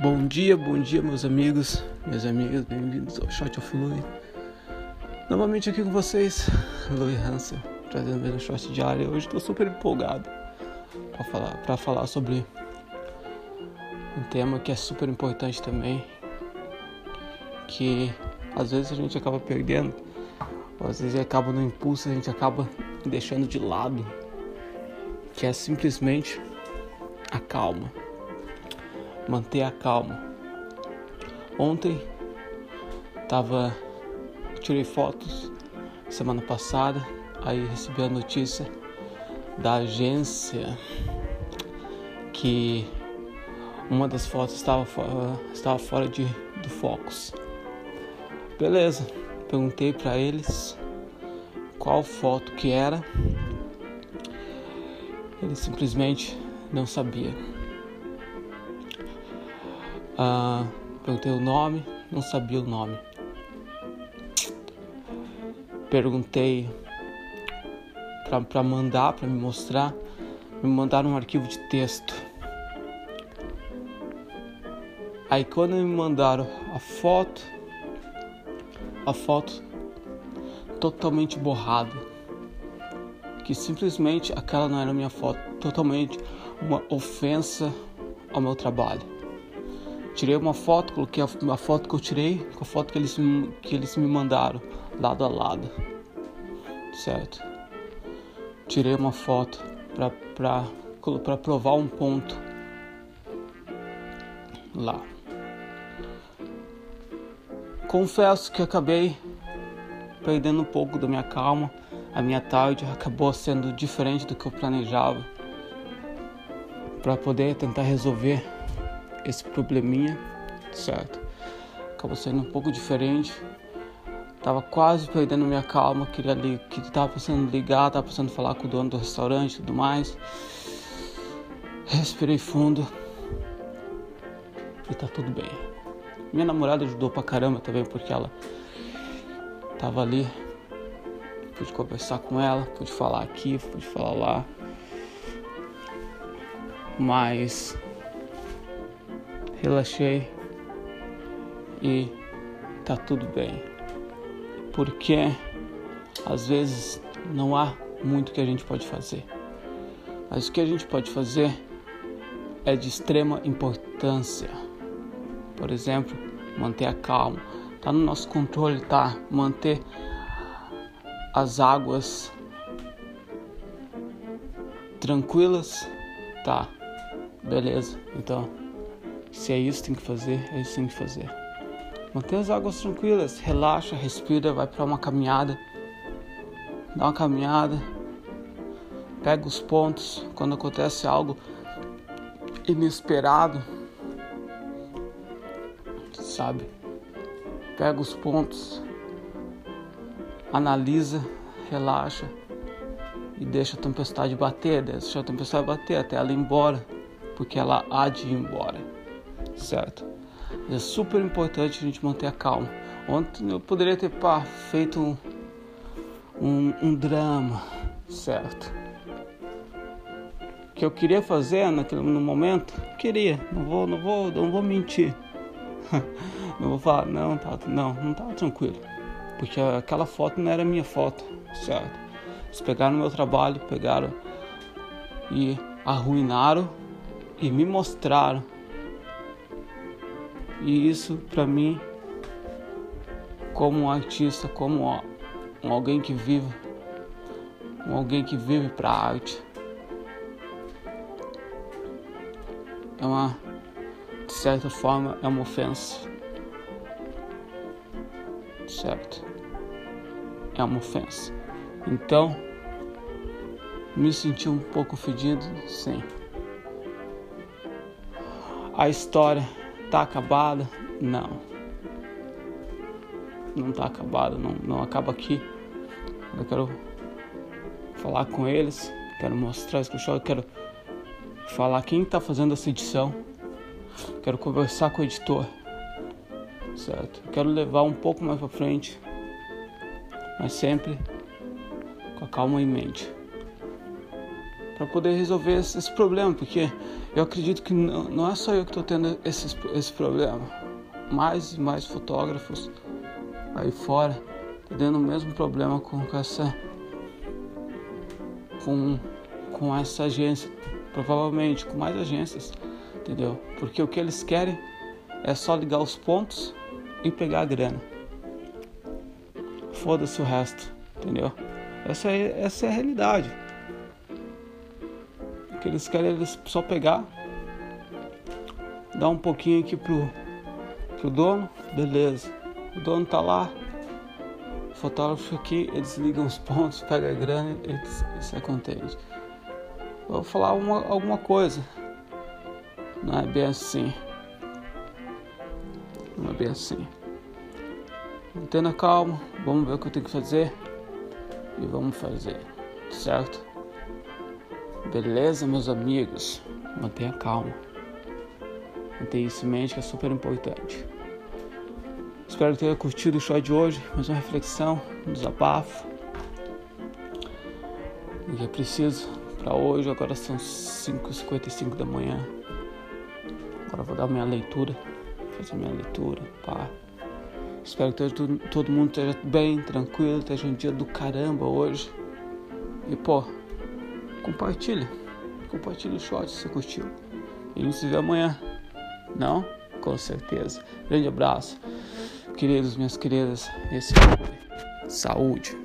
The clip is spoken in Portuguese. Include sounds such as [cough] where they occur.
Bom dia, bom dia, meus amigos, minhas amigas, bem-vindos ao Shot of Louis. Novamente aqui com vocês, Louis Hansen, trazendo mais um shot diário. Hoje estou super empolgado para falar, falar sobre um tema que é super importante também, que às vezes a gente acaba perdendo, ou às vezes acaba no impulso, a gente acaba deixando de lado, que é simplesmente a calma manter a calma. Ontem tava tirei fotos semana passada, aí recebi a notícia da agência que uma das fotos estava fora, estava fora de, do focus. Beleza, perguntei para eles qual foto que era. Ele simplesmente não sabia. Ah, perguntei o nome, não sabia o nome. Perguntei para mandar, para me mostrar, me mandaram um arquivo de texto. Aí quando me mandaram a foto, a foto totalmente borrada, que simplesmente aquela não era minha foto, totalmente uma ofensa ao meu trabalho. Tirei uma foto, coloquei a, foto que eu tirei com a foto que eles, que eles me mandaram, lado a lado. Certo? Tirei uma foto para provar um ponto lá. Confesso que acabei perdendo um pouco da minha calma. A minha tarde acabou sendo diferente do que eu planejava para poder tentar resolver esse probleminha, certo? Acabou sendo um pouco diferente. Tava quase perdendo minha calma, queria ali, que tava precisando ligar, tava precisando falar com o dono do restaurante e tudo mais. Respirei fundo e tá tudo bem. Minha namorada ajudou pra caramba também, porque ela tava ali. Pude conversar com ela, pude falar aqui, pude falar lá. Mas relaxei e tá tudo bem. Porque às vezes não há muito que a gente pode fazer. Mas o que a gente pode fazer é de extrema importância. Por exemplo, manter a calma. Tá no nosso controle, tá? Manter as águas tranquilas, tá? Beleza. Então, se é isso que tem que fazer, é isso que tem que fazer. Mantenha as águas tranquilas, relaxa, respira, vai para uma caminhada. Dá uma caminhada. Pega os pontos quando acontece algo inesperado. Sabe? Pega os pontos, analisa, relaxa e deixa a tempestade bater, deixa a tempestade bater até ela ir embora, porque ela há de ir embora certo? É super importante a gente manter a calma. Ontem eu poderia ter pá, feito um, um, um drama, certo? que eu queria fazer naquele no momento, queria, não vou, não vou, não vou mentir. [laughs] não vou falar, não, tá, não, não tava tranquilo. Porque aquela foto não era minha foto, certo? Eles pegaram meu trabalho, pegaram e arruinaram e me mostraram e isso para mim, como um artista, como um alguém que vive, um alguém que vive para arte, é uma, de certa forma, é uma ofensa. Certo? É uma ofensa. Então, me senti um pouco fedido, sim. A história Tá acabada? Não. Não tá acabada, não, não acaba aqui. Eu quero falar com eles, quero mostrar show, eu quero falar quem tá fazendo essa edição. Quero conversar com o editor. Certo? Quero levar um pouco mais para frente, mas sempre com a calma em mente. Para poder resolver esse, esse, problema, porque eu acredito que não, não é só eu que estou tendo esse, esse problema. Mais e mais fotógrafos aí fora estão tendo o mesmo problema com essa com, com essa agência, provavelmente com mais agências, entendeu? Porque o que eles querem é só ligar os pontos e pegar a grana. Foda-se o resto, entendeu? Essa é, essa é a realidade. Que eles querem eles só pegar, dar um pouquinho aqui pro, pro dono, beleza. O dono tá lá, o fotógrafo aqui, eles ligam os pontos, pega a grana e eles, é contente. Vou falar uma, alguma coisa. Não é bem assim. Não é bem assim. Mantendo calma, vamos ver o que eu tenho que fazer e vamos fazer, certo? Beleza, meus amigos? Mantenha calma. Mantenha isso em mente que é super importante. Espero que tenha curtido o show de hoje. Mais uma reflexão, um desabafo. O que é preciso para hoje. Agora são 5h55 da manhã. Agora vou dar minha leitura. Fazer minha leitura. Pá. Espero que todo, todo mundo esteja bem, tranquilo, esteja um dia do caramba hoje. E pô, compartilha. Compartilha o short se você curtiu. E se vê amanhã. Não? Com certeza. Grande abraço. Queridos, minhas queridas, esse foi Saúde.